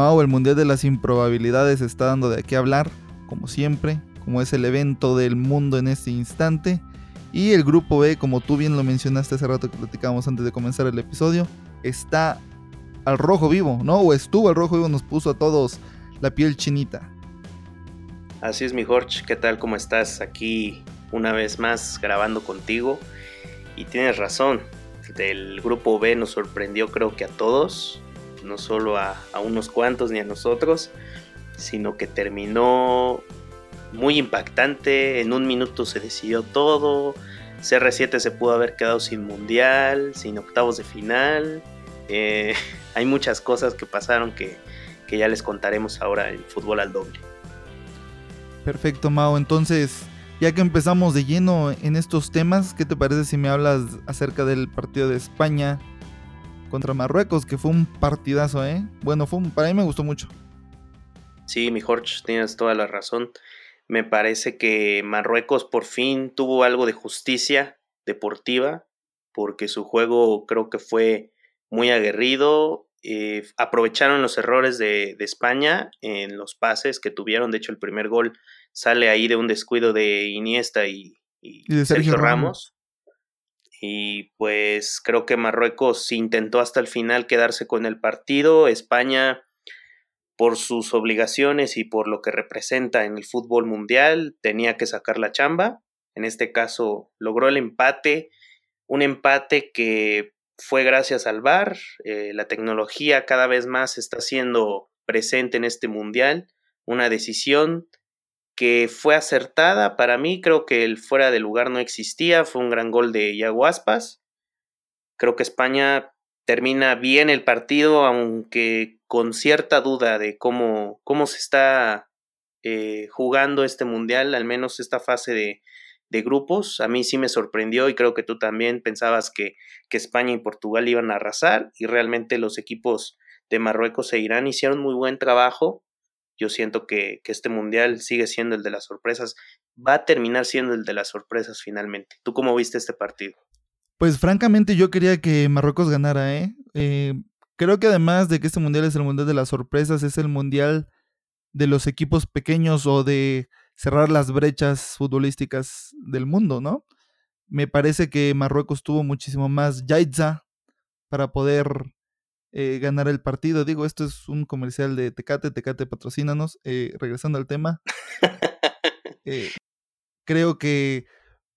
El Mundial de las Improbabilidades está dando de qué hablar, como siempre, como es el evento del mundo en este instante. Y el grupo B, como tú bien lo mencionaste hace rato que platicábamos antes de comenzar el episodio, está al rojo vivo, ¿no? O estuvo al rojo vivo, nos puso a todos la piel chinita. Así es, mi Jorge, ¿qué tal? ¿Cómo estás? Aquí una vez más grabando contigo. Y tienes razón, del grupo B nos sorprendió creo que a todos, no solo a, unos cuantos ni a nosotros, sino que terminó muy impactante, en un minuto se decidió todo, CR7 se pudo haber quedado sin mundial, sin octavos de final, eh, hay muchas cosas que pasaron que, que ya les contaremos ahora en Fútbol al Doble. Perfecto, Mao. Entonces, ya que empezamos de lleno en estos temas, ¿qué te parece si me hablas acerca del partido de España contra Marruecos? Que fue un partidazo, ¿eh? Bueno, fue para mí me gustó mucho. Sí, mi Jorge, tienes toda la razón. Me parece que Marruecos por fin tuvo algo de justicia deportiva, porque su juego creo que fue muy aguerrido. Eh, aprovecharon los errores de, España en los pases que tuvieron. De hecho, el primer gol sale ahí de un descuido de Iniesta y, de Sergio, Ramos. Y pues creo que Marruecos intentó hasta el final quedarse con el partido. España por sus obligaciones y por lo que representa en el fútbol mundial, tenía que sacar la chamba. En este caso logró el empate, un empate que fue gracias al VAR. Eh, la tecnología cada vez más está siendo presente en este mundial. Una decisión que fue acertada para mí. Creo que el fuera de lugar no existía. Fue un gran gol de Iago Aspas. Creo que España termina bien el partido, aunque con cierta duda de cómo, cómo se está eh, jugando este mundial, al menos esta fase de, de, grupos. A mí sí me sorprendió y creo que tú también pensabas que, que España y Portugal iban a arrasar y realmente los equipos de Marruecos e Irán hicieron muy buen trabajo. Yo siento que, que, este mundial sigue siendo el de las sorpresas, va a terminar siendo el de las sorpresas finalmente. ¿Tú cómo viste este partido? Pues francamente yo quería que Marruecos ganara, ¿eh? eh Creo que además de que este mundial es el mundial de las sorpresas, es el mundial de los equipos pequeños o de cerrar las brechas futbolísticas del mundo, ¿no? Me parece que Marruecos tuvo muchísimo más yaitza para poder eh, ganar el partido. Digo, esto es un comercial de Tecate, Tecate patrocínanos. Eh, regresando al tema. Eh, creo que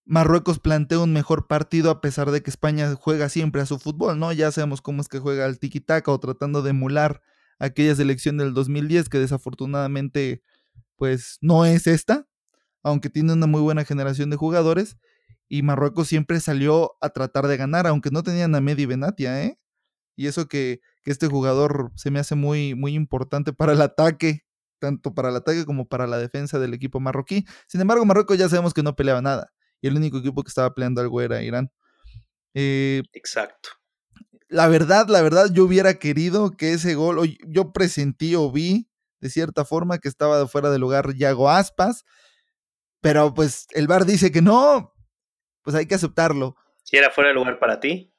Marruecos plantea un mejor partido a pesar de que España juega siempre a su fútbol, ¿no? Ya sabemos cómo es que juega al tiki-taka o tratando de emular aquella selección del 2010 que desafortunadamente pues no es esta, aunque tiene una muy buena generación de jugadores y Marruecos siempre salió a tratar de ganar, aunque no tenían a Medi Benatia, ¿eh? Y eso que, que este jugador se me hace muy, muy importante para el ataque, tanto para el ataque como para la defensa del equipo marroquí. Sin embargo, Marruecos ya sabemos que no peleaba nada y el único equipo que estaba peleando algo era Irán. Eh, Exacto. La verdad, la verdad, yo hubiera querido que ese gol, yo presentí o vi de cierta forma que estaba fuera de lugar Yago Aspas, pero pues el VAR dice que no, pues hay que aceptarlo. ¿Si era fuera de lugar para ti?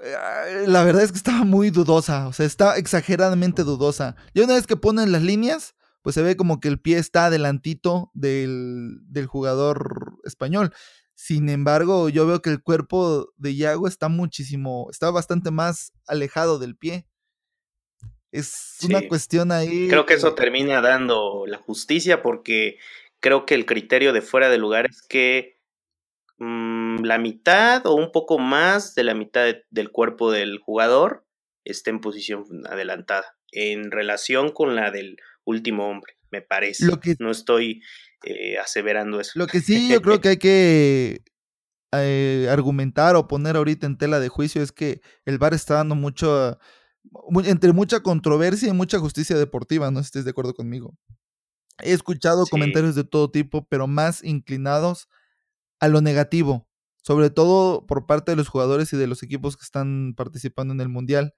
Eh, la verdad es que estaba muy dudosa, o sea, está exageradamente dudosa. Y una vez que ponen las líneas, pues se ve como que el pie está adelantito del, del jugador español. Sin embargo, yo veo que el cuerpo de Iago está muchísimo, está bastante más alejado del pie. Es una cuestión ahí. Creo que eso termina dando la justicia porque creo que el criterio de fuera de lugar es que mm, la mitad o un poco más de la mitad del cuerpo del jugador esté en posición adelantada en relación con la del último hombre, me parece. no estoy eh, aseverando eso. Lo que sí yo creo que hay que eh, argumentar o poner ahorita en tela de juicio es que el VAR está dando mucho, entre mucha controversia y mucha justicia deportiva, no sé si estés de acuerdo conmigo. He escuchado comentarios de todo tipo, pero más inclinados a lo negativo, sobre todo por parte de los jugadores y de los equipos que están participando en el Mundial.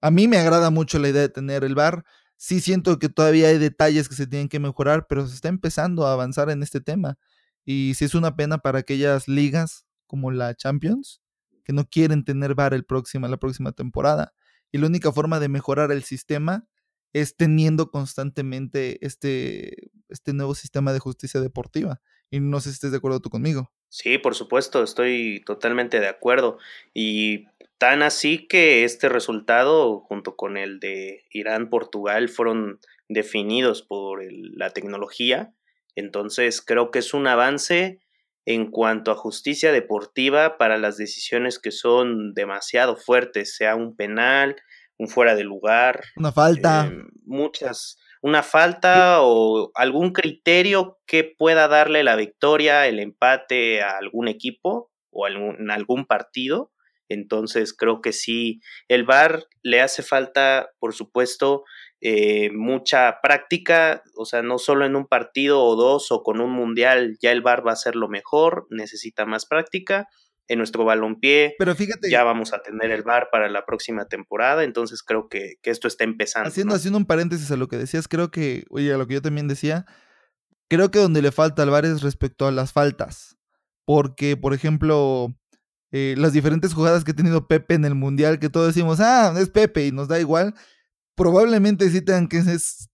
A mí me agrada mucho la idea de tener el VAR. Sí siento que todavía hay detalles que se tienen que mejorar, pero se está empezando a avanzar en este tema. Y sí es una pena para aquellas ligas como la Champions, que no quieren tener VAR el próximo, la próxima temporada. Y la única forma de mejorar el sistema es teniendo constantemente este, este nuevo sistema de justicia deportiva. Y no sé si estés de acuerdo tú conmigo. Sí, por supuesto, estoy totalmente de acuerdo. Y tan así que este resultado, junto con el de Irán-Portugal, fueron definidos por la tecnología. Entonces creo que es un avance en cuanto a justicia deportiva para las decisiones que son demasiado fuertes, sea un penal, un fuera de lugar. Una falta. Eh, muchas. Una falta o algún criterio que pueda darle la victoria, el empate a algún equipo o en algún partido. Entonces creo que sí, el VAR le hace falta, por supuesto, eh, mucha práctica, o sea, no solo en un partido o dos o con un mundial, ya el VAR va a ser lo mejor, necesita más práctica. En nuestro balompié, Pero fíjate, ya vamos a tener el VAR para la próxima temporada, entonces creo que, esto está empezando. Haciendo, haciendo un paréntesis a lo que decías, creo que, oye, a lo que yo también decía, creo que donde le falta al VAR es respecto a las faltas. Porque, por ejemplo, eh, las diferentes jugadas que ha tenido Pepe en el Mundial, que todos decimos, ah, es Pepe y nos da igual, probablemente sí tengan que,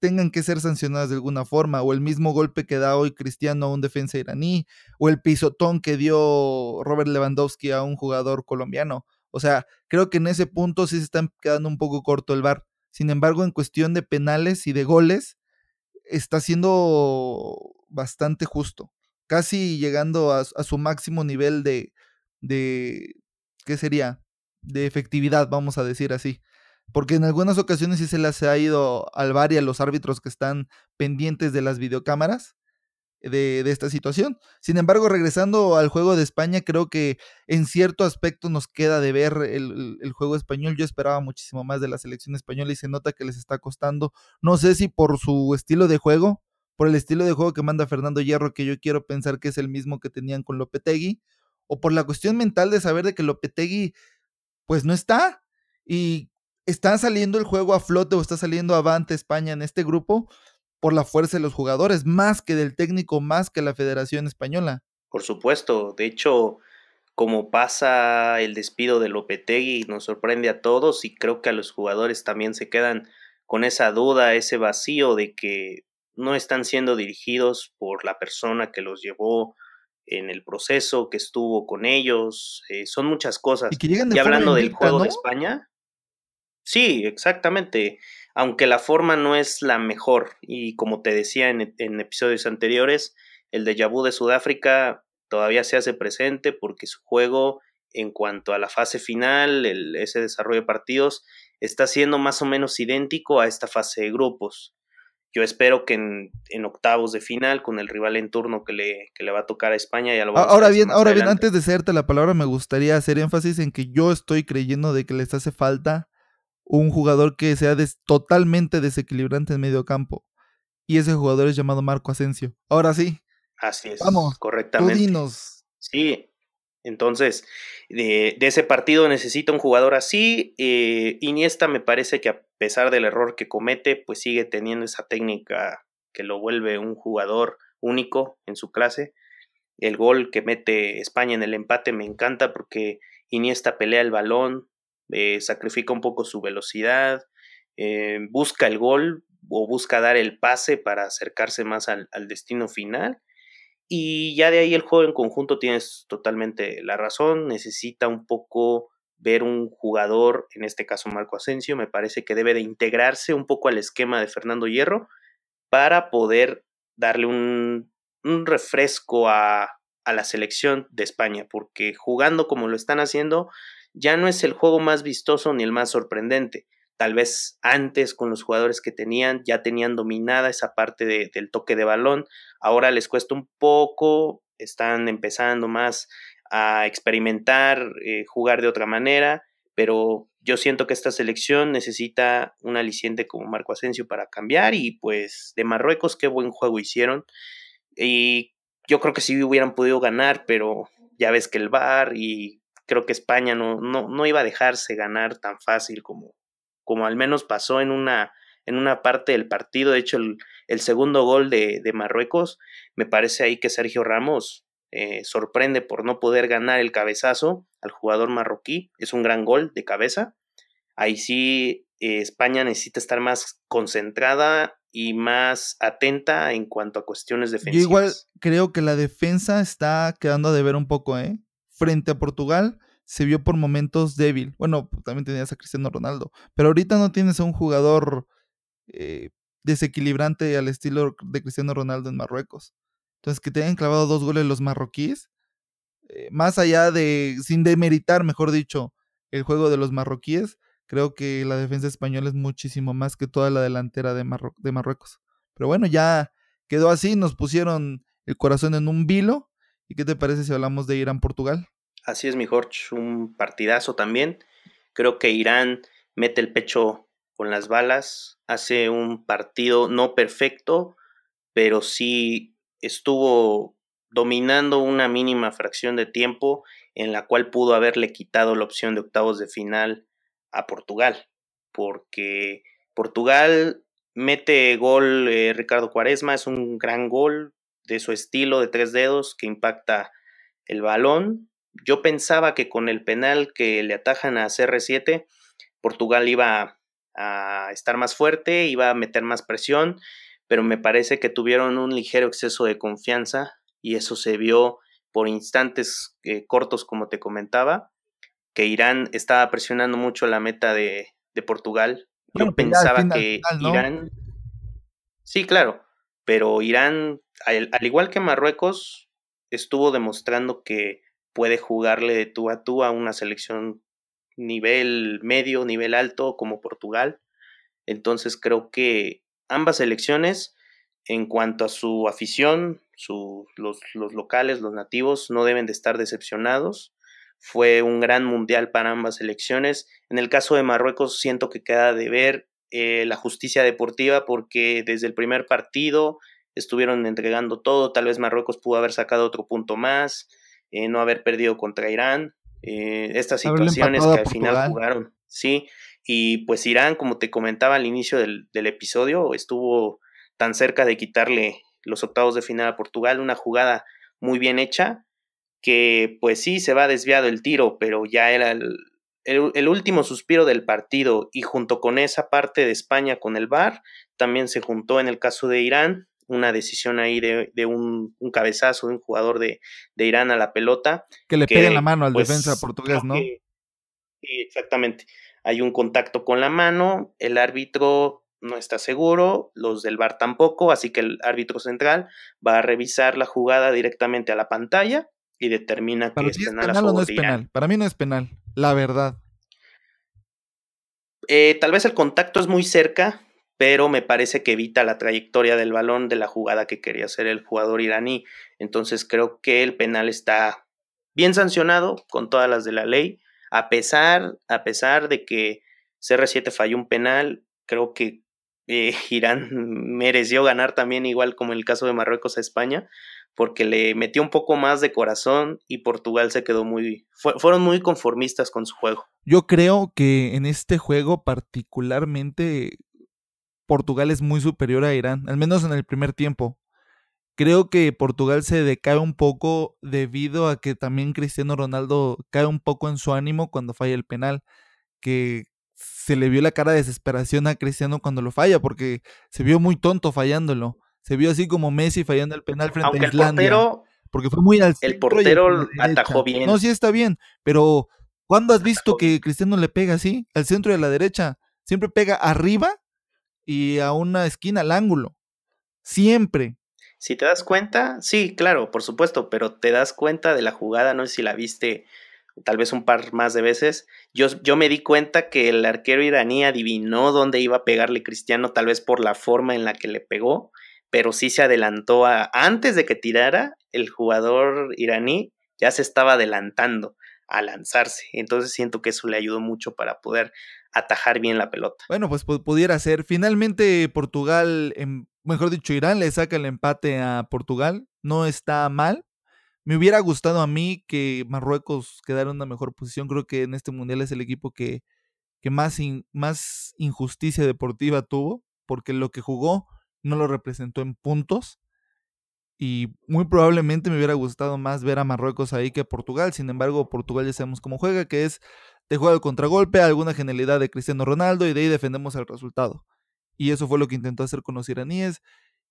tengan que ser sancionadas de alguna forma, o el mismo golpe que da hoy Cristiano a un defensa iraní, o el pisotón que dio Robert Lewandowski a un jugador colombiano. O sea, creo que en ese punto sí se están quedando un poco corto el VAR. Sin embargo, en cuestión de penales y de goles, está siendo bastante justo. Casi llegando a, a su máximo nivel de, de, ¿qué sería? De efectividad, vamos a decir así. Porque en algunas ocasiones sí se les ha ido al bar y a los árbitros que están pendientes de las videocámaras de, de, esta situación. Sin embargo, regresando al juego de España, creo que en cierto aspecto nos queda de ver el, el, juego español. Yo esperaba muchísimo más de la selección española y se nota que les está costando. No sé si por su estilo de juego, por el estilo de juego que manda Fernando Hierro, que yo quiero pensar que es el mismo que tenían con Lopetegui, o por la cuestión mental de saber de que Lopetegui pues no está. Y está saliendo el juego a flote o está saliendo avante España en este grupo por la fuerza de los jugadores, más que del técnico, más que la Federación Española. Por supuesto, de hecho, como pasa el despido de Lopetegui, nos sorprende a todos y creo que a los jugadores también se quedan con esa duda, ese vacío de que no están siendo dirigidos por la persona que los llevó en el proceso, que estuvo con ellos, eh, son muchas cosas. Y, hablando del juego de España, Sí, exactamente. Aunque la forma no es la mejor, y como te decía en, en episodios anteriores, el de vu de Sudáfrica todavía se hace presente porque su juego, en cuanto a la fase final, el, ese desarrollo de partidos, está siendo más o menos idéntico a esta fase de grupos. Yo espero que en, en, octavos de final, con el rival en turno que le, que le va a tocar a España, ya lo vamos Ahora bien, ahora bien, antes de hacerte la palabra, me gustaría hacer énfasis en que yo estoy creyendo de que les hace falta un jugador que sea totalmente desequilibrante en medio campo. Y ese jugador es llamado Marco Asensio. Ahora sí. Así es. Vamos, correctamente. Sí, entonces, de, ese partido necesita un jugador así. Eh, Iniesta me parece que a pesar del error que comete, pues sigue teniendo esa técnica que lo vuelve un jugador único en su clase. El gol que mete España en el empate me encanta porque Iniesta pelea el balón, eh, sacrifica un poco su velocidad, eh, busca el gol o busca dar el pase para acercarse más al, destino final. Y ya de ahí el juego en conjunto tienes totalmente la razón, necesita un poco ver un jugador, en este caso Marco Asensio, me parece que debe de integrarse un poco al esquema de Fernando Hierro para poder darle un, un refresco a, a la selección de España, porque jugando como lo están haciendo, ya no es el juego más vistoso ni el más sorprendente. Tal vez antes con los jugadores que tenían ya tenían dominada esa parte del toque de balón, ahora les cuesta un poco, están empezando más a experimentar, eh, jugar de otra manera, pero yo siento que esta selección necesita un aliciente como Marco Asensio para cambiar y pues de Marruecos qué buen juego hicieron y yo creo que sí hubieran podido ganar, pero ya ves que el VAR y creo que España no, no, no iba a dejarse ganar tan fácil como, como al menos pasó en una, en una parte del partido. De hecho, el, el segundo gol de, de, Marruecos, me parece ahí que Sergio Ramos eh, sorprende por no poder ganar el cabezazo al jugador marroquí. Es un gran gol de cabeza. Ahí sí eh, España necesita estar más concentrada y más atenta en cuanto a cuestiones defensivas. Yo igual creo que la defensa está quedando a deber un poco, ¿eh? Frente a Portugal se vio por momentos débil. Bueno, también tenías a Cristiano Ronaldo, pero ahorita no tienes a un jugador eh, desequilibrante al estilo de Cristiano Ronaldo en Marruecos. Entonces, que te hayan clavado dos goles los marroquíes, eh, más allá de, sin demeritar, mejor dicho, el juego de los marroquíes, creo que la defensa española es muchísimo más que toda la delantera de, de Marruecos. Pero bueno, ya quedó así, nos pusieron el corazón en un vilo. ¿Y qué te parece si hablamos de Irán-Portugal? Así es, mi Jorge, un partidazo también. Creo que Irán mete el pecho con las balas, hace un partido no perfecto, pero sí estuvo dominando una mínima fracción de tiempo en la cual pudo haberle quitado la opción de octavos de final a Portugal, porque Portugal mete gol eh, Ricardo Cuaresma, es un gran gol de su estilo de tres dedos que impacta el balón. Yo pensaba que con el penal que le atajan a CR7, Portugal iba a estar más fuerte, iba a meter más presión, pero me parece que tuvieron un ligero exceso de confianza y eso se vio por instantes eh, cortos, como te comentaba, que Irán estaba presionando mucho la meta de, Portugal. Yo pensaba que Irán... Sí, claro, pero Irán, al, igual que Marruecos, estuvo demostrando que puede jugarle de tú a tú a una selección nivel medio, nivel alto como Portugal. Entonces creo que ambas selecciones, en cuanto a su afición, los, los locales, los nativos, no deben de estar decepcionados. Fue un gran mundial para ambas selecciones. En el caso de Marruecos siento que queda de ver eh, la justicia deportiva porque desde el primer partido estuvieron entregando todo. Tal vez Marruecos pudo haber sacado otro punto más, eh, no haber perdido contra Irán. Eh, estas situaciones que al final jugaron, sí. Y pues Irán, como te comentaba al inicio del, del episodio, estuvo tan cerca de quitarle los octavos de final a Portugal, una jugada muy bien hecha, que pues sí se va desviado el tiro, pero ya era el, el, último suspiro del partido y junto con esa parte de España con el VAR, también se juntó en el caso de Irán una decisión ahí de, de un, un, cabezazo de un jugador de, de, Irán a la pelota. Que le pegue la mano al pues, defensa portugués, ¿no? sí, exactamente. Hay un contacto con la mano, el árbitro no está seguro, los del VAR tampoco, así que el árbitro central va a revisar la jugada directamente a la pantalla y determina que es penal, o no es penal. Para mí no es penal, la verdad. Eh, tal vez el contacto es muy cerca, pero me parece que evita la trayectoria del balón de la jugada que quería hacer el jugador iraní. Entonces creo que el penal está bien sancionado con todas las de la ley, a pesar, a pesar de que CR7 falló un penal, creo que eh, Irán mereció ganar también, igual como en el caso de Marruecos a España, porque le metió un poco más de corazón y Portugal se quedó muy, fueron muy conformistas con su juego. Yo creo que en este juego particularmente Portugal es muy superior a Irán, al menos en el primer tiempo. Creo que Portugal se decae un poco debido a que también Cristiano Ronaldo cae un poco en su ánimo cuando falla el penal, que se le vio la cara de desesperación a Cristiano cuando lo falla, porque se vio muy tonto fallándolo. Se vio así como Messi fallando el penal frente a Islandia. El portero, porque fue muy al El portero atajó bien. No, sí está bien, pero ¿cuándo has visto que Cristiano le pega así? Al centro y a la derecha. Siempre pega arriba y a una esquina al ángulo. Siempre. Si te das cuenta, sí, claro, por supuesto, pero te das cuenta de la jugada, no sé si la viste tal vez un par más de veces, yo, yo me di cuenta que el arquero iraní adivinó dónde iba a pegarle Cristiano, tal vez por la forma en la que le pegó, pero sí se adelantó a, antes de que tirara, el jugador iraní ya se estaba adelantando a lanzarse. Entonces siento que eso le ayudó mucho para poder atajar bien la pelota. Bueno, pues pudiera ser. Finalmente Portugal, mejor dicho, Irán le saca el empate a Portugal. No está mal. Me hubiera gustado a mí que Marruecos quedara en una mejor posición. Creo que en este mundial es el equipo que, que más, más injusticia deportiva tuvo, porque lo que jugó no lo representó en puntos. Y muy probablemente me hubiera gustado más ver a Marruecos ahí que a Portugal. Sin embargo, Portugal ya sabemos cómo juega, que es te juega el contragolpe, alguna genialidad de Cristiano Ronaldo y de ahí defendemos el resultado. Y eso fue lo que intentó hacer con los iraníes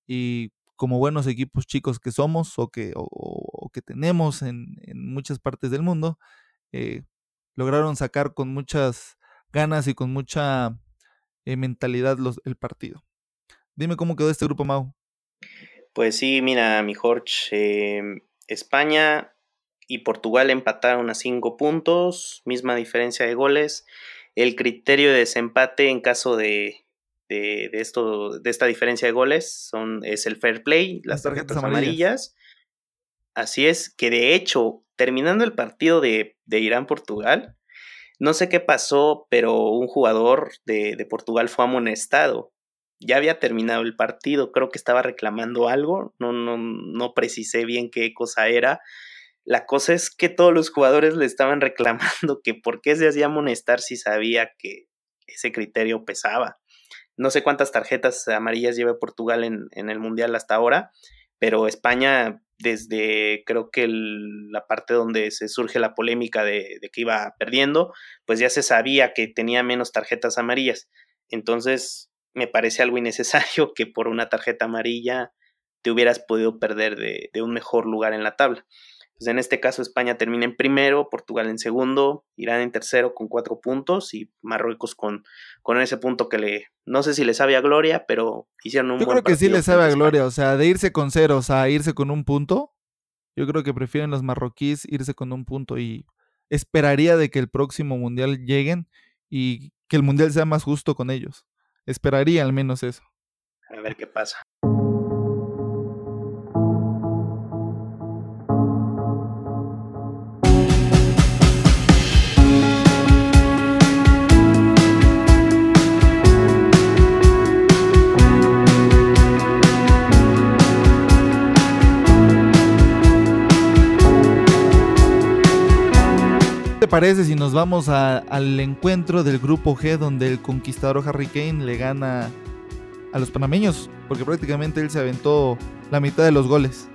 y como buenos equipos chicos que somos o que, o, que tenemos en, muchas partes del mundo, eh, lograron sacar con muchas ganas y con mucha eh, mentalidad el partido. Dime cómo quedó este grupo, Mau. Pues sí, mira, mi Jorge, em, España y Portugal empataron a cinco puntos, misma diferencia de goles. El criterio de desempate en caso de, de, esto, de esta diferencia de goles son, es el fair play, las, tarjetas, amarillas. Así es, que de hecho, terminando el partido de, de Irán-Portugal, no sé qué pasó, pero un jugador de, de, Portugal fue amonestado. Ya había terminado el partido, creo que estaba reclamando algo, no, no, no precisé bien qué cosa era. La cosa es que todos los jugadores le estaban reclamando que por qué se hacía amonestar si sabía que ese criterio pesaba. No sé cuántas tarjetas amarillas lleva Portugal en, en el Mundial hasta ahora, pero España desde creo que la parte donde se surge la polémica de, que iba perdiendo, pues ya se sabía que tenía menos tarjetas amarillas. Entonces me parece algo innecesario que por una tarjeta amarilla te hubieras podido perder de un mejor lugar en la tabla. Pues en este caso España termina en primero, Portugal en segundo, Irán en tercero con cuatro puntos y Marruecos con, con ese punto que le, no sé si le sabe a gloria, pero hicieron un Yo creo que sí le sabe a gloria, o sea, de irse con ceros a irse con un punto, yo creo que prefieren los marroquíes irse con un punto y esperaría de que el próximo mundial lleguen y que el mundial sea más justo con ellos. Esperaría al menos eso. A ver qué pasa. Parece si nos vamos al encuentro del grupo G donde el conquistador Harry Kane le gana a los panameños? Porque prácticamente él se aventó la mitad de los goles.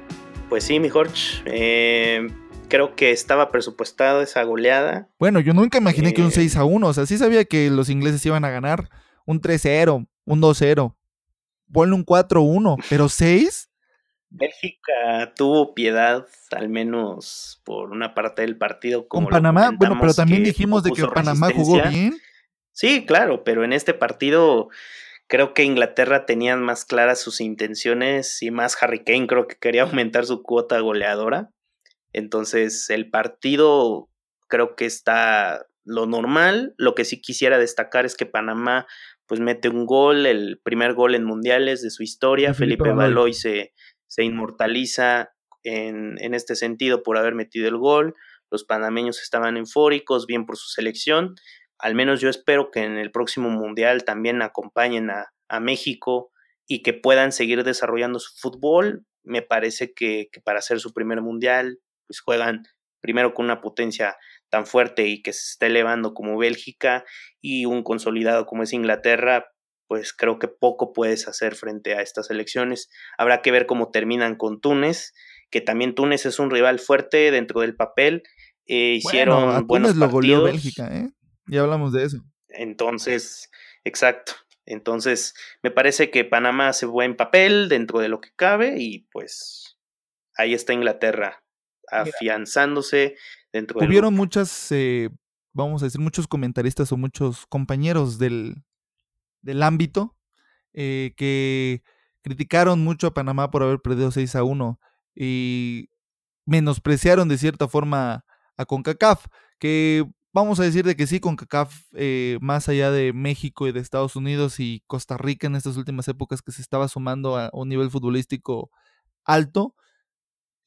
Pues sí, mi Jorge. Eh, creo que estaba presupuestado esa goleada. Bueno, yo nunca imaginé que un 6 eh, a 1. O sea, sí sabía que los ingleses iban a ganar un 3-0, un 2-0. Ponle un 4-1, pero 6 Bélgica tuvo piedad, al menos por una parte del partido. Con Panamá, bueno, pero también dijimos de que Panamá jugó bien. Sí, claro, pero en este partido creo que Inglaterra tenían más claras sus intenciones y más Harry Kane creo que quería aumentar su cuota goleadora. Entonces el partido creo que está lo normal. Lo que sí quisiera destacar es que Panamá pues mete un gol, el primer gol en mundiales de su historia. Felipe Baloy se, se inmortaliza en, en, este sentido por haber metido el gol. Los panameños estaban eufóricos, bien por su selección. Al menos yo espero que en el próximo mundial también acompañen a, a México y que puedan seguir desarrollando su fútbol. Me parece que, que para hacer su primer mundial, pues juegan primero con una potencia tan fuerte y que se está elevando como Bélgica y un consolidado como es Inglaterra, pues creo que poco puedes hacer frente a estas elecciones. Habrá que ver cómo terminan con Túnez, que también Túnez es un rival fuerte dentro del papel. Eh, hicieron bueno, a buenos Túnez lo goleó Bélgica, ¿eh? Ya hablamos de eso. Entonces, exacto. Entonces, me parece que Panamá hace buen papel dentro de lo que cabe y pues ahí está Inglaterra afianzándose dentro de... Hubieron muchas, eh, vamos a decir, muchos comentaristas o muchos compañeros del, del ámbito eh, que criticaron mucho a Panamá por haber perdido 6 a 1 y menospreciaron de cierta forma a CONCACAF, que vamos a decir de que sí, CONCACAF, eh, más allá de México y de Estados Unidos y Costa Rica en estas últimas épocas que se estaba sumando a un nivel futbolístico alto,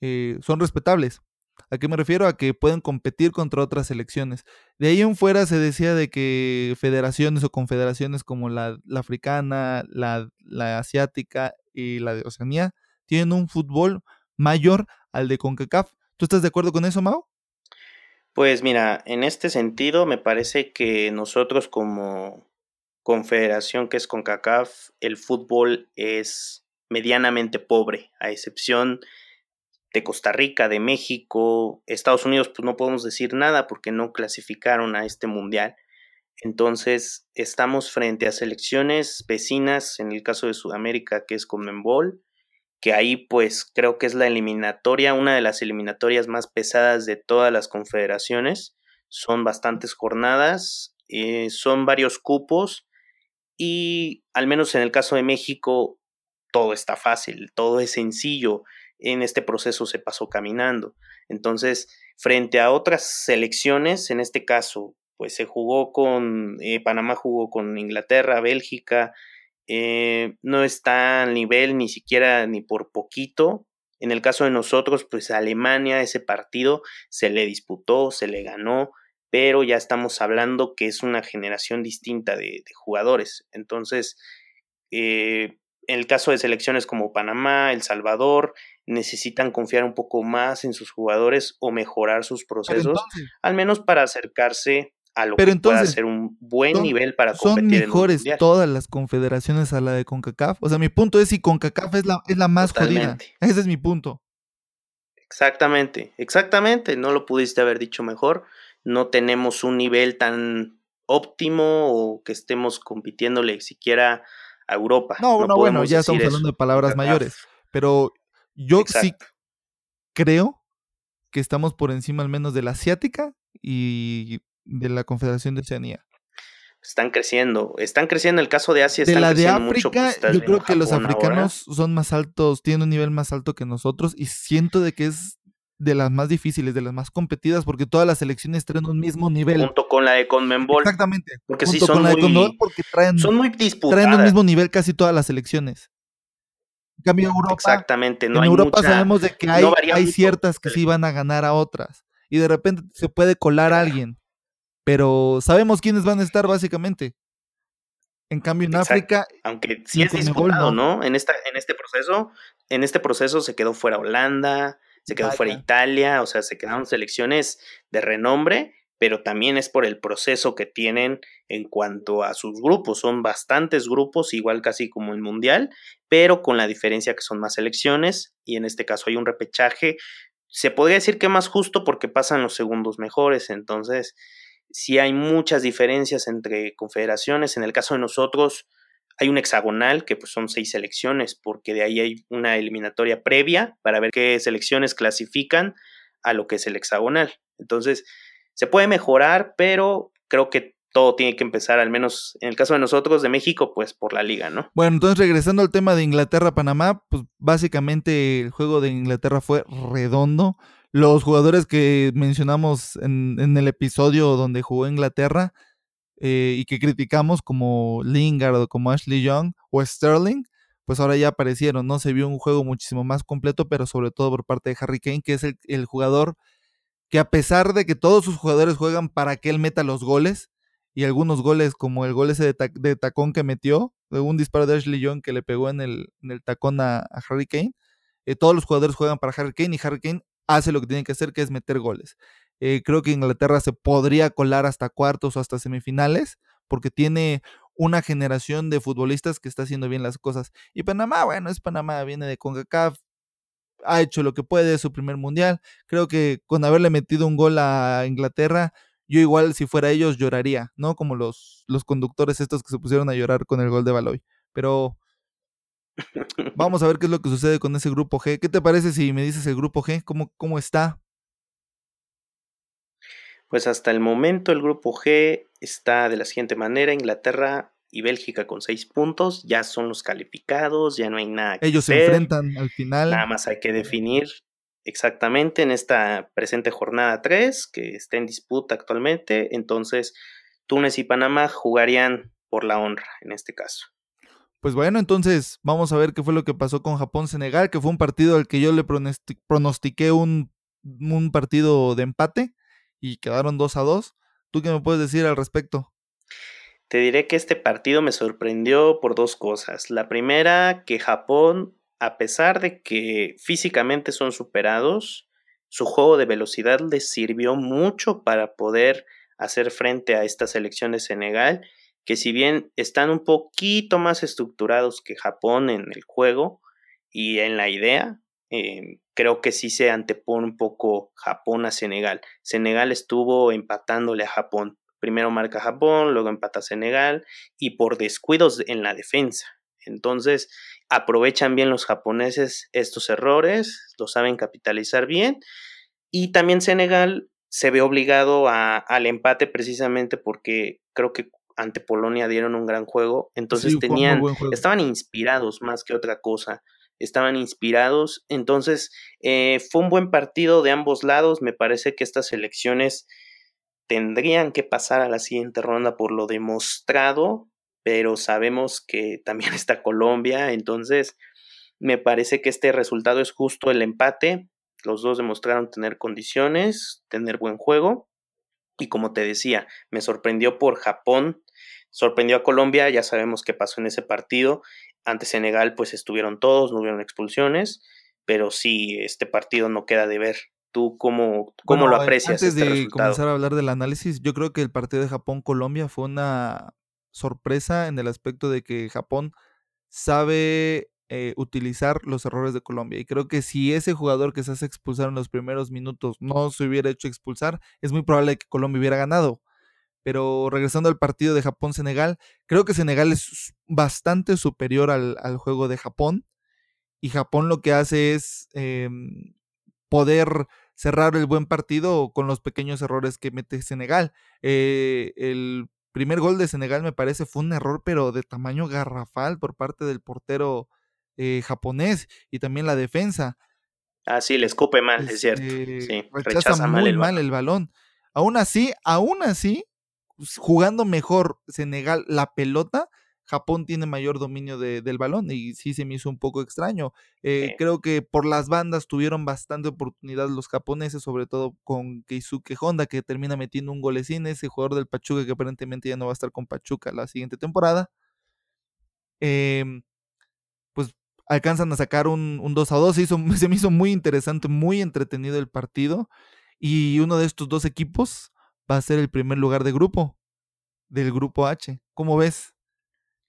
eh, son respetables. ¿A qué me refiero? A que pueden competir contra otras selecciones. De ahí en fuera se decía de que federaciones o confederaciones como la, africana, la, la, asiática y la de Oceanía tienen un fútbol mayor al de CONCACAF. ¿Tú estás de acuerdo con eso, Mao? Pues mira, en este sentido me parece que nosotros como confederación que es CONCACAF, el fútbol es medianamente pobre, a excepción de Costa Rica, de México, Estados Unidos, pues no podemos decir nada porque no clasificaron a este mundial. Entonces, estamos frente a selecciones vecinas, en el caso de Sudamérica, que es Conmebol, que ahí pues creo que es la eliminatoria, una de las eliminatorias más pesadas de todas las confederaciones. Son bastantes jornadas, eh, son varios cupos y al menos en el caso de México todo está fácil, todo es sencillo. En este proceso se pasó caminando. Entonces, frente a otras selecciones, en este caso, pues se jugó con, eh, Panamá jugó con Inglaterra, Bélgica, eh, no está al nivel ni siquiera ni por poquito. En el caso de nosotros, pues Alemania, ese partido se le disputó, se le ganó, pero ya estamos hablando que es una generación distinta de, jugadores. Entonces, eh, en el caso de selecciones como Panamá, El Salvador, necesitan confiar un poco más en sus jugadores o mejorar sus procesos, al menos para acercarse a lo Pero que entonces, pueda ser un buen nivel para ¿Son competir mejores en un todas las confederaciones a la de CONCACAF? O sea, mi punto es si CONCACAF es la, es la más jodida. Totalmente. Ese es mi punto. Exactamente, exactamente, no lo pudiste haber dicho mejor. No tenemos un nivel tan óptimo o que estemos compitiéndole siquiera a Europa. No, no, bueno, ya estamos eso. hablando de palabras CONCACAF. mayores. Pero yo sí creo que estamos por encima al menos de la asiática y de la Confederación de Oceanía. Están creciendo, están creciendo. El caso de Asia De están la de mucho. África, pues, estás yo creo que los ahora. africanos son más altos, tienen un nivel más alto que nosotros y siento de que es de las más difíciles, de las más competidas, porque todas las selecciones traen un mismo nivel. junto con la de Conmebol, Exactamente. porque sí junto son con la de muy- Conmebol, porque traen, son muy traen disputadas. un mismo nivel casi todas las selecciones. En cambio, Europa, Exactamente, no en hay Europa mucha- sabemos de que no hay, mucho. ciertas que sí van a ganar a otras. Y de repente se puede colar a alguien. Pero sabemos quiénes van a estar básicamente. En cambio, en Exacto. África, aunque sí es disputado, no. ¿no? En esta, en este proceso, en este proceso se quedó fuera Holanda, se quedó fuera. Italia, o sea, se quedaron selecciones de renombre, pero también es por el proceso que tienen en cuanto a sus grupos. Son bastantes grupos, igual casi como el Mundial, pero con la diferencia que son más selecciones y en este caso hay un repechaje. Se podría decir que más justo porque pasan los segundos mejores, entonces sí hay muchas diferencias entre confederaciones. En el caso de nosotros, hay un hexagonal que pues, son seis selecciones, porque de ahí hay una eliminatoria previa para ver qué selecciones clasifican a lo que es el hexagonal. Entonces, se puede mejorar, pero creo que todo tiene que empezar, al menos en el caso de nosotros, de México, pues por la liga, ¿no? Bueno, entonces regresando al tema de Inglaterra-Panamá, pues básicamente el juego de Inglaterra fue redondo. Los jugadores que mencionamos en, el episodio donde jugó Inglaterra eh, y que criticamos como Lingard o como Ashley Young o Sterling, pues ahora ya aparecieron, ¿no? Se vio un juego muchísimo más completo, pero sobre todo por parte de Harry Kane, que es el jugador que a pesar de que todos sus jugadores juegan para que él meta los goles, y algunos goles como el gol ese de, ta- de tacón que metió, de un disparo de Ashley Young que le pegó en el, en el tacón a, a Harry Kane, eh, todos los jugadores juegan para Harry Kane y Harry Kane hace lo que tiene que hacer, que es meter goles. Eh, creo que Inglaterra se podría colar hasta cuartos o hasta semifinales, porque tiene una generación de futbolistas que está haciendo bien las cosas. Y Panamá, bueno, es Panamá, viene de CONCACAF, ha hecho lo que puede, su primer mundial. Creo que con haberle metido un gol a Inglaterra, yo igual si fuera ellos lloraría, ¿no? Como los, los conductores estos que se pusieron a llorar con el gol de Baloy. Pero vamos a ver qué es lo que sucede con ese grupo G. ¿Qué te parece si me dices el grupo G? ¿Cómo, cómo está? Pues hasta el momento el grupo G está de la siguiente manera, Inglaterra y Bélgica con seis puntos, ya son los calificados, ya no hay nada que Ellos se enfrentan al final. Nada más hay que definir exactamente en esta presente jornada 3 que está en disputa actualmente. Entonces, Túnez y Panamá jugarían por la honra en este caso. Pues bueno, entonces vamos a ver qué fue lo que pasó con Japón-Senegal, que fue un partido al que yo le pronosti- pronostiqué un, un partido de empate y quedaron 2 a 2. ¿Tú qué me puedes decir al respecto? Te diré que este partido me sorprendió por dos cosas. La primera, que Japón, a pesar de que físicamente son superados, su juego de velocidad les sirvió mucho para poder hacer frente a esta selección de Senegal, que si bien están un poquito más estructurados que Japón en el juego y en la idea, eh, creo que sí se antepone un poco Japón a Senegal. Senegal estuvo empatándole a Japón. Primero marca Japón, luego empata Senegal y por descuidos en la defensa. Entonces, aprovechan bien los japoneses estos errores, lo saben capitalizar bien y también Senegal se ve obligado al empate precisamente porque creo que ante Polonia dieron un gran juego, entonces tenían, estaban inspirados más que otra cosa, estaban inspirados, entonces eh, fue un buen partido de ambos lados, me parece que estas elecciones tendrían que pasar a la siguiente ronda por lo demostrado, pero sabemos que también está Colombia, entonces me parece que este resultado es justo el empate, los dos demostraron tener condiciones, tener buen juego. Y como te decía, me sorprendió por Japón, sorprendió a Colombia, ya sabemos qué pasó en ese partido. Ante Senegal, pues estuvieron todos, no hubieron expulsiones, pero sí, este partido no queda de ver. ¿Tú cómo, cómo lo aprecias? Antes este de comenzar a hablar del análisis, yo creo que el partido de Japón-Colombia fue una sorpresa en el aspecto de que Japón sabe eh, utilizar los errores de Colombia. Y creo que si ese jugador que se hace expulsar en los primeros minutos no se hubiera hecho expulsar, es muy probable que Colombia hubiera ganado. Pero regresando al partido de Japón-Senegal, creo que Senegal es bastante superior al, juego de Japón. Y Japón lo que hace es em, poder cerrar el buen partido con los pequeños errores que mete Senegal. Eh, el primer gol de Senegal me parece fue un error, pero de tamaño garrafal por parte del portero eh, japonés y también la defensa. Ah, sí, le escupe mal, es cierto. Este, sí, rechaza, muy mal, el, mal el balón. Aún así, aún así, pues, jugando mejor Senegal la pelota, Japón tiene mayor dominio del balón y sí se me hizo un poco extraño. Eh, creo que por las bandas tuvieron bastante oportunidad los japoneses, sobre todo con Keisuke Honda, que termina metiendo un golecín, ese jugador del Pachuca que aparentemente ya no va a estar con Pachuca la siguiente temporada. Eh, alcanzan a sacar un, 2 a 2. Se, se me hizo muy interesante, muy entretenido el partido. Y uno de estos dos equipos va a ser el primer lugar de grupo, del grupo H. ¿Cómo ves?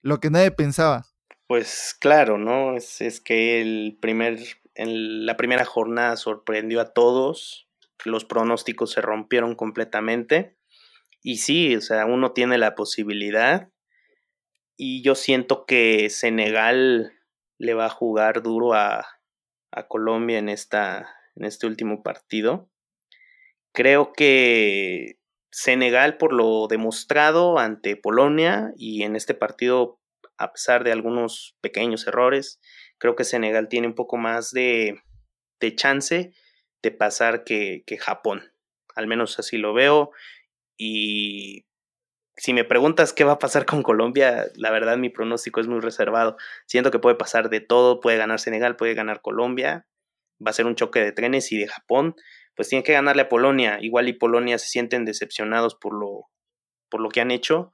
Lo que nadie pensaba. Pues claro, ¿no? Es, que el primer, en la primera jornada sorprendió a todos. Los pronósticos se rompieron completamente. Y sí, o sea, uno tiene la posibilidad. Y yo siento que Senegal le va a jugar duro a, Colombia en, esta, en este último partido. Creo que Senegal, por lo demostrado ante Polonia y en este partido, a pesar de algunos pequeños errores, creo que Senegal tiene un poco más de, de chance de pasar que, que Japón. Al menos así lo veo. Y si me preguntas qué va a pasar con Colombia, la verdad mi pronóstico es muy reservado. Siento que puede pasar de todo, puede ganar Senegal, puede ganar Colombia, va a ser un choque de trenes y de Japón, pues tiene que ganarle a Polonia. Igual y Polonia se sienten decepcionados por lo, por lo que han hecho,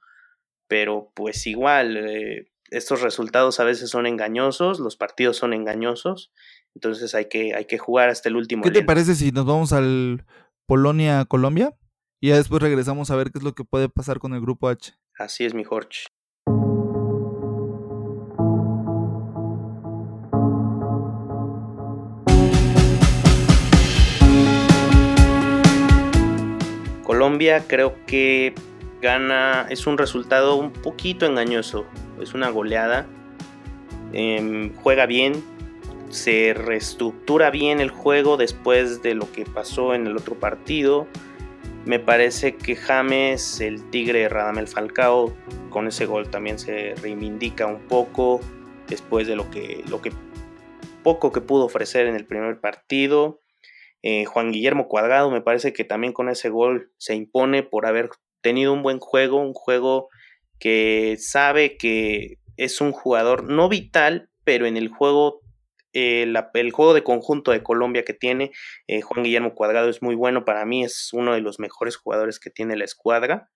pero pues igual, eh, estos resultados a veces son engañosos, los partidos son engañosos, entonces hay que, hay que jugar hasta el último. ¿Qué te parece si nos vamos al Polonia-Colombia? Y ya después regresamos a ver qué es lo que puede pasar con el grupo H. Así es, mi Jorge. Colombia creo que gana, es un resultado un poquito engañoso, es una goleada, em, juega bien, se reestructura bien el juego después de lo que pasó en el otro partido, me parece que James, el tigre Radamel Falcao, con ese gol también se reivindica un poco después de lo que, lo que poco que pudo ofrecer en el primer partido. Eh, Juan Guillermo Cuadrado me parece que también con ese gol se impone por haber tenido un buen juego, un juego que sabe que es un jugador no vital, pero en el juego eh, el juego de conjunto de Colombia que tiene eh, Juan Guillermo Cuadrado es muy bueno, para mí es uno de los mejores jugadores que tiene la escuadra.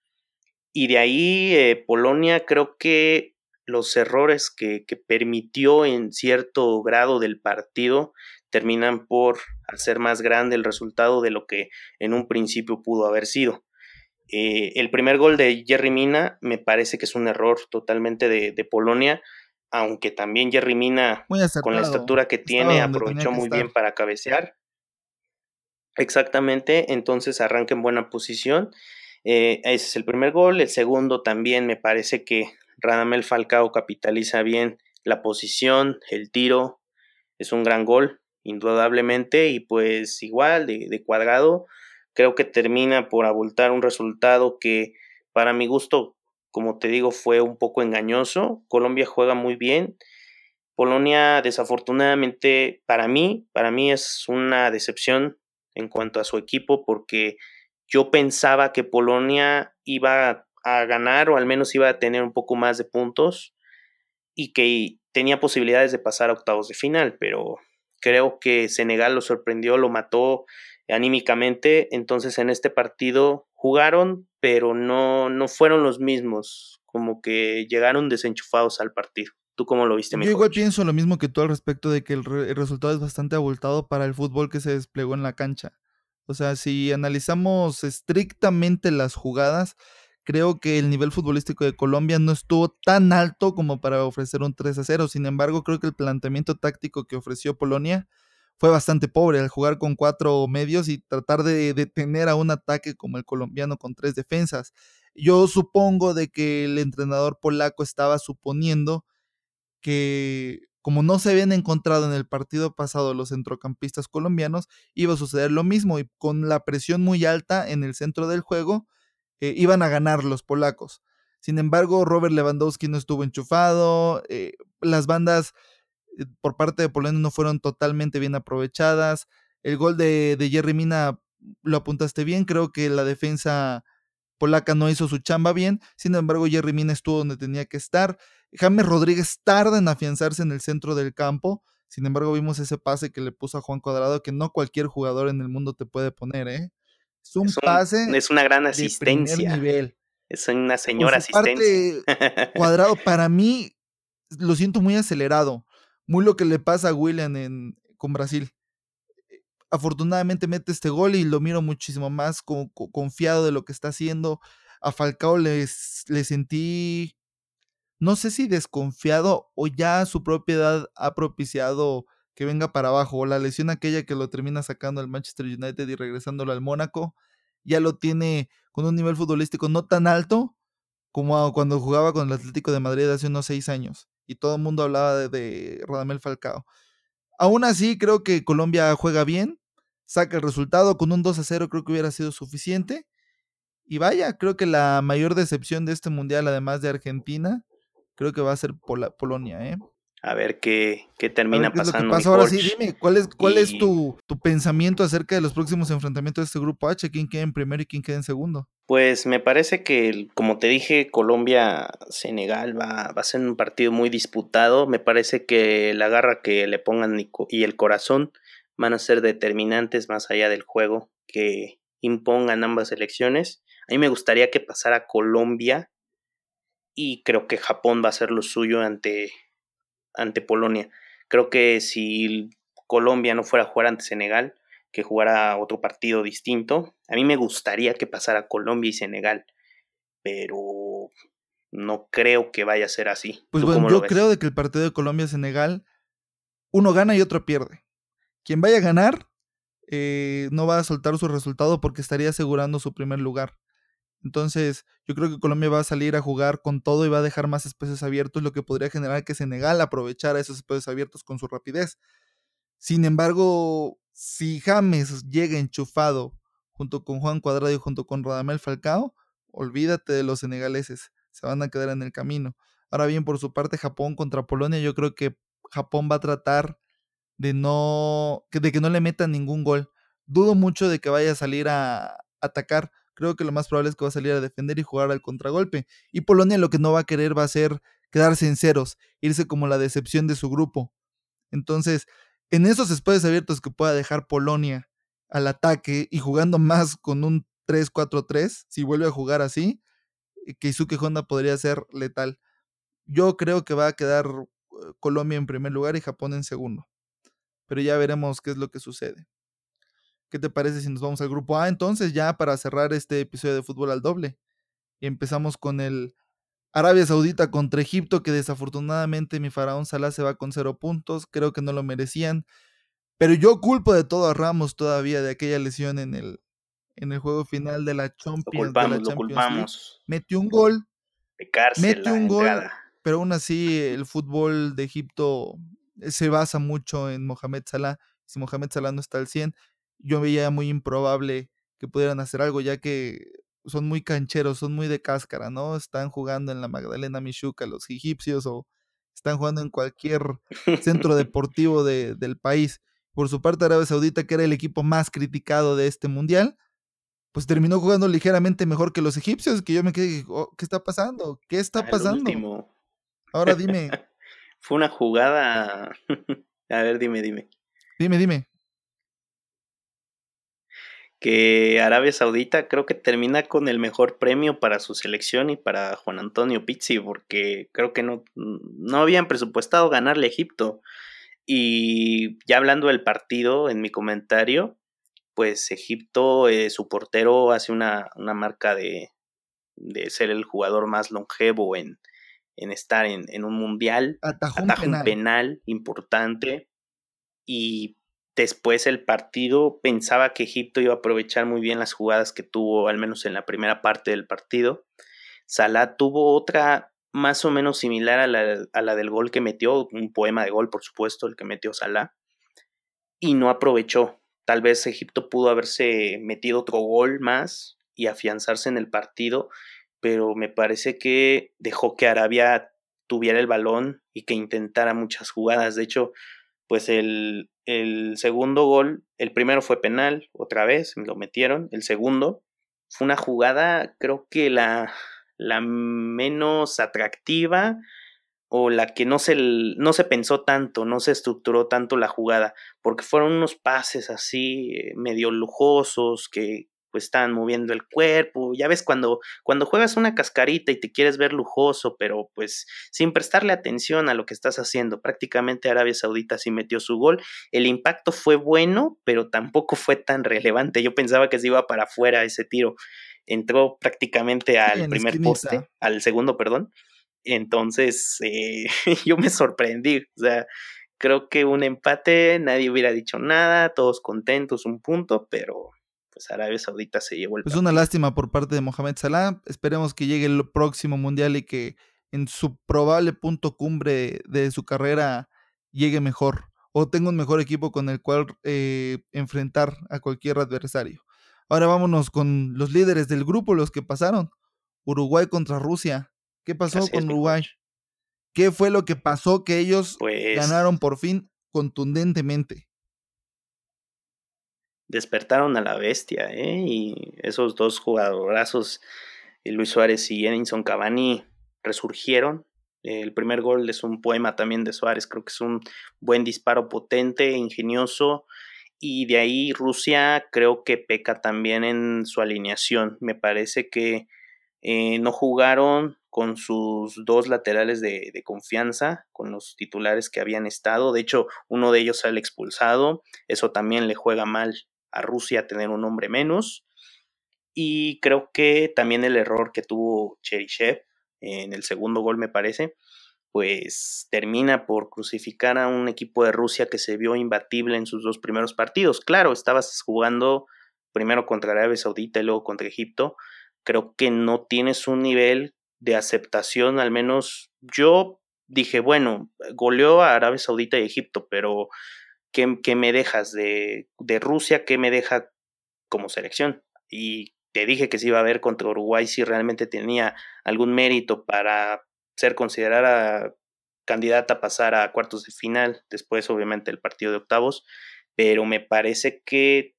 Y de ahí Polonia creo que los errores que, permitió en cierto grado del partido terminan por hacer más grande el resultado de lo que en un principio pudo haber sido. el primer gol de Jerry Mina me parece que es un error totalmente de Polonia aunque también Jerry Mina, con la estatura que tiene, aprovechó muy bien para cabecear. Exactamente, entonces arranca en buena posición. Eh, ese es el primer gol. El segundo también me parece que Radamel Falcao capitaliza bien la posición, el tiro. Es un gran gol, indudablemente. Y pues igual de, de cuadrado, creo que termina por abultar un resultado que para mi gusto, como te digo, fue un poco engañoso. Colombia juega muy bien. Polonia, desafortunadamente, para mí, para mí es una decepción en cuanto a su equipo porque yo pensaba que Polonia iba a ganar o al menos iba a tener un poco más de puntos y que tenía posibilidades de pasar a octavos de final, pero creo que Senegal lo sorprendió, lo mató anímicamente, entonces en este partido jugaron, pero no, no fueron los mismos, como que llegaron desenchufados al partido. ¿Tú cómo lo viste? Yo igual pienso lo mismo que tú al respecto de que el, el resultado es bastante abultado para el fútbol que se desplegó en la cancha. O sea, si analizamos estrictamente las jugadas, creo que el nivel futbolístico de Colombia no estuvo tan alto como para ofrecer un 3 a 0. Sin embargo, creo que el planteamiento táctico que ofreció Polonia fue bastante pobre al jugar con cuatro medios y tratar de detener a un ataque como el colombiano con tres defensas. Yo supongo de que el entrenador polaco estaba suponiendo que como no se habían encontrado en el partido pasado los centrocampistas colombianos, iba a suceder lo mismo y con la presión muy alta en el centro del juego, eh, iban a ganar los polacos. Sin embargo, Robert Lewandowski no estuvo enchufado, eh, las bandas eh, por parte de Polonia no fueron totalmente bien aprovechadas, el gol de, de Jerry Mina lo apuntaste bien, creo que la defensa polaca no hizo su chamba bien, sin embargo Jerry Mina estuvo donde tenía que estar, James Rodríguez tarda en afianzarse en el centro del campo. Sin embargo, vimos ese pase que le puso a Juan Cuadrado que no cualquier jugador en el mundo te puede poner, ¿eh? Es un, pase. Es una gran asistencia. nivel. Es una señora asistencia. cuadrado, para mí, lo siento muy acelerado. Muy lo que le pasa a William en, con Brasil. Afortunadamente mete este gol y lo miro muchísimo más confiado de lo que está haciendo. A Falcao le sentí no sé si desconfiado o ya su propiedad ha propiciado que venga para abajo, o la lesión aquella que lo termina sacando al Manchester United y regresándolo al Mónaco, ya lo tiene con un nivel futbolístico no tan alto como cuando jugaba con el Atlético de Madrid hace unos seis años, y todo el mundo hablaba de, de Radamel Falcao. Aún así, creo que Colombia juega bien, saca el resultado, con un 2 a 0 creo que hubiera sido suficiente, y vaya, creo que la mayor decepción de este mundial, además de Argentina, creo que va a ser Polonia, ¿eh? A ver qué, qué termina pasando. Ahora sí, dime, ¿cuál es, cuál es tu, tu, pensamiento acerca de los próximos enfrentamientos de este grupo H? ¿Quién queda en primero y quién queda en segundo? Pues me parece que, como te dije, Colombia-Senegal va, va, a ser un partido muy disputado. Me parece que la garra que le pongan y el corazón van a ser determinantes más allá del juego que impongan ambas elecciones. A mí me gustaría que pasara Colombia y creo que Japón va a hacer lo suyo ante, ante Polonia. Creo que si Colombia no fuera a jugar ante Senegal, que jugara otro partido distinto, a mí me gustaría que pasara Colombia y Senegal, pero no creo que vaya a ser así. Pues bueno, yo creo de que el partido de Colombia-Senegal, uno gana y otro pierde. Quien vaya a ganar eh, no va a soltar su resultado porque estaría asegurando su primer lugar. Entonces, yo creo que Colombia va a salir a jugar con todo y va a dejar más espacios abiertos, lo que podría generar que Senegal aprovechara esos espacios abiertos con su rapidez. Sin embargo, si James llega enchufado junto con Juan Cuadrado y junto con Radamel Falcao, olvídate de los senegaleses, se van a quedar en el camino. Ahora bien, por su parte, Japón contra Polonia, yo creo que Japón va a tratar de no, de que no le metan ningún gol. Dudo mucho de que vaya a salir a atacar creo que lo más probable es que va a salir a defender y jugar al contragolpe. Y Polonia lo que no va a querer va a ser quedarse en ceros, irse como la decepción de su grupo. Entonces, en esos espacios abiertos que pueda dejar Polonia al ataque y jugando más con un 3-4-3, si vuelve a jugar así, eh, Keisuke Honda podría ser letal. Yo creo que va a quedar eh, Colombia en primer lugar y Japón en segundo. Pero ya veremos qué es lo que sucede. ¿Qué te parece si nos vamos al grupo A entonces ya para cerrar este episodio de fútbol al doble? Y empezamos con el Arabia Saudita contra Egipto, que desafortunadamente mi faraón Salah se va con cero puntos, creo que no lo merecían. Pero yo culpo de todo a Ramos todavía de aquella lesión en el, en el juego final de la Champions, lo culpamos, lo culpamos. Metió un gol, De cárcel, mete la un gol, entrada. pero aún así el fútbol de Egipto se basa mucho en Mohamed Salah. Si Mohamed Salah no está al 100, yo veía muy improbable que pudieran hacer algo, ya que son muy cancheros, son muy de cáscara, ¿no? Están jugando en la Magdalena Michuca los egipcios o están jugando en cualquier centro deportivo de- del país. Por su parte, Arabia Saudita, que era el equipo más criticado de este mundial, pues terminó jugando ligeramente mejor que los egipcios, que yo me quedé, "Oh, ¿qué está pasando? ¿Qué está Al pasando? último. Ahora dime, Fue una jugada. A ver, dime, dime. dime, dime. Que Arabia Saudita creo que termina con el mejor premio para su selección y para Juan Antonio Pizzi, porque creo que no, no habían presupuestado ganarle a Egipto. Y ya hablando del partido, en mi comentario, pues Egipto, eh, su portero hace una, una marca de, de ser el jugador más longevo en, en estar en, en un mundial. Atajó un Ataja un penal. penal importante y después el partido pensaba que Egipto iba a aprovechar muy bien las jugadas que tuvo, al menos en la primera parte del partido. Salah tuvo otra más o menos similar a la, a la del gol que metió, un poema de gol, por supuesto, el que metió Salah, y no aprovechó. Tal vez Egipto pudo haberse metido otro gol más y afianzarse en el partido, pero me parece que dejó que Arabia tuviera el balón y que intentara muchas jugadas. De hecho, pues el, el segundo gol, el primero fue penal, otra vez, lo metieron. El segundo fue una jugada, creo que la, la menos atractiva o la que no se, no se pensó tanto, no se estructuró tanto la jugada, porque fueron unos pases así eh, medio lujosos que pues estaban moviendo el cuerpo, ya ves cuando, cuando juegas una cascarita y te quieres ver lujoso, pero pues sin prestarle atención a lo que estás haciendo, prácticamente Arabia Saudita sí metió su gol, el impacto fue bueno, pero tampoco fue tan relevante, yo pensaba que se iba para afuera ese tiro, entró prácticamente al primer poste, al segundo, perdón, entonces eh, yo me sorprendí, o sea, creo que un empate, nadie hubiera dicho nada, todos contentos, un punto, pero pues Arabia Saudita se llevó el Pues partido. una lástima por parte de Mohamed Salah. Esperemos que llegue el próximo mundial y que en su probable punto cumbre de su carrera llegue mejor o tenga un mejor equipo con el cual eh, enfrentar a cualquier adversario. Ahora vámonos con los líderes del grupo, los que pasaron. Uruguay contra Rusia. ¿Qué pasó Así es, con Uruguay? ¿Qué fue lo que pasó que ellos Pues ganaron por fin contundentemente? Despertaron a la bestia, ¿eh? Y esos dos jugadorazos, Luis Suárez y Edinson Cavani, resurgieron. El primer gol es un poema también de Suárez, creo que es un buen disparo potente, ingenioso. Y de ahí Rusia creo que peca también en su alineación. Me parece que eh, no jugaron con sus dos laterales de, de, confianza, con los titulares que habían estado. De hecho, uno de ellos sale expulsado. Eso también le juega mal a Rusia tener un hombre menos. Y creo que también el error que tuvo Cheryshev en el segundo gol, me parece, pues termina por crucificar a un equipo de Rusia que se vio imbatible en sus dos primeros partidos. Claro, estabas jugando primero contra Arabia Saudita y luego contra Egipto. Creo que no tienes un nivel de aceptación, al menos yo dije, bueno, goleó a Arabia Saudita y Egipto, pero ¿qué, me dejas de, de, Rusia? ¿Qué me deja como selección? Y te dije que se iba a ver contra Uruguay si realmente tenía algún mérito para ser considerada candidata a pasar a cuartos de final, después obviamente el partido de octavos, pero me parece que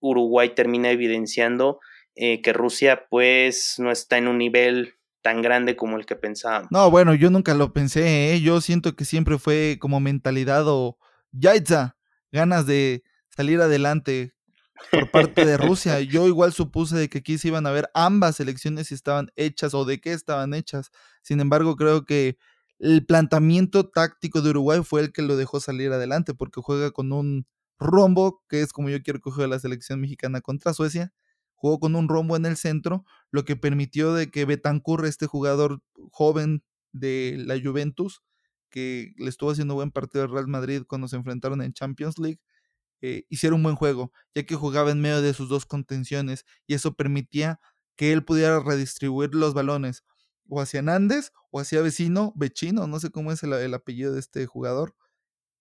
Uruguay termina evidenciando eh, que Rusia pues no está en un nivel tan grande como el que pensábamos. No, bueno, yo nunca lo pensé, ¿eh? yo siento que siempre fue como mentalidad o Yaitza, ganas de salir adelante por parte de Rusia. Yo igual supuse de que aquí se iban a ver ambas elecciones si estaban hechas o de qué estaban hechas. Sin embargo, creo que el planteamiento táctico de Uruguay fue el que lo dejó salir adelante porque juega con un rombo, que es como yo quiero que juegue la selección mexicana contra Suecia, jugó con un rombo en el centro, lo que permitió de que Betancourt, este jugador joven de la Juventus, que le estuvo haciendo buen partido al Real Madrid cuando se enfrentaron en Champions League, eh, hiciera un buen juego, ya que jugaba en medio de sus dos contenciones y eso permitía que él pudiera redistribuir los balones o hacia Nández o hacia vecino, Vecino, no sé cómo es el, apellido de este jugador,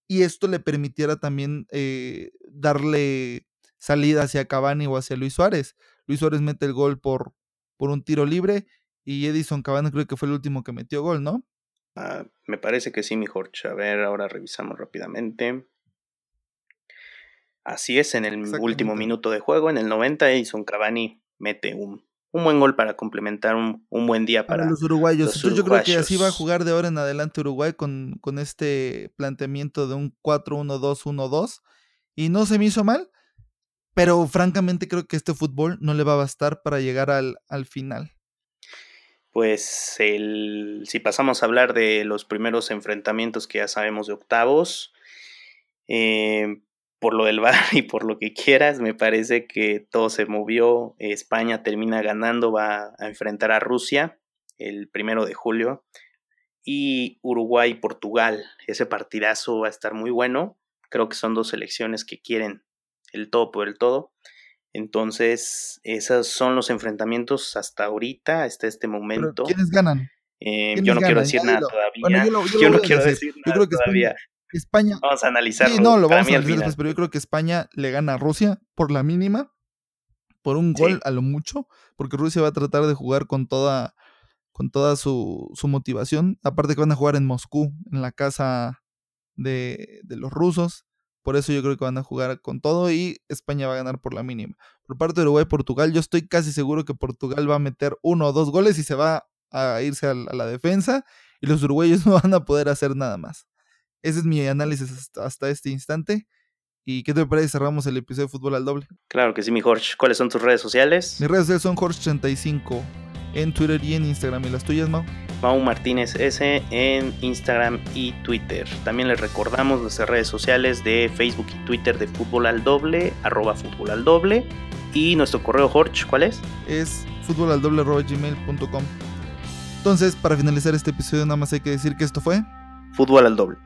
y esto le permitiera también eh, darle salida hacia Cavani o hacia Luis Suárez. Luis Suárez mete el gol por, por un tiro libre y Edison Cavani creo que fue el último que metió gol, ¿no? Ah, me parece que sí, mi Jorge. A ver, ahora revisamos rápidamente. Así es, en el último minuto de juego, en el 90, Edison Cavani mete un, un buen gol para complementar un, buen día para, los uruguayos. yo creo que así va a jugar de ahora en adelante Uruguay con, con este planteamiento de un 4-1-2-1-2. Y no se me hizo mal, pero francamente creo que este fútbol no le va a bastar para llegar al, al final pues el, si pasamos a hablar de los primeros enfrentamientos que ya sabemos de octavos, eh, por lo del VAR y por lo que quieras, me parece que todo se movió. España termina ganando, va a enfrentar a Rusia el primero de julio. Y Uruguay y Portugal. Ese partidazo va a estar muy bueno. Creo que son dos selecciones que quieren el todo por el todo. Entonces, esos son los enfrentamientos hasta ahorita, hasta este momento. ¿Quiénes ganan? Eh, yo no quiero decir nada todavía. yo, no quiero decir, nada creo que todavía. España. Vamos a analizarlo. Sí, no, lo vamos a analizar pero yo creo que España le gana a Rusia por la mínima, por un gol a lo mucho, porque Rusia va a tratar de jugar con toda, con toda su, su motivación. Aparte que van a jugar en Moscú, en la casa de, de los rusos. Por eso yo creo que van a jugar con todo y España va a ganar por la mínima. Por parte de Uruguay-Portugal, yo estoy casi seguro que Portugal va a meter uno o dos goles y se va a irse a la, defensa y los uruguayos no van a poder hacer nada más. Ese es mi análisis hasta, este instante. ¿Y qué te parece? Cerramos el episodio de Fútbol al Doble. Claro que sí, mi Jorge. ¿Cuáles son tus redes sociales? Mis redes sociales son Jorge35 en Twitter y en Instagram. ¿Y las tuyas, Mau? Mau Martínez S en Instagram y Twitter. También les recordamos nuestras redes sociales de Facebook y Twitter de Fútbol al Doble, arroba Fútbol al Doble. Y nuestro correo, Jorge, ¿cuál es? Es gmail.com Entonces, para finalizar este episodio, nada más hay que decir que esto fue Fútbol al Doble.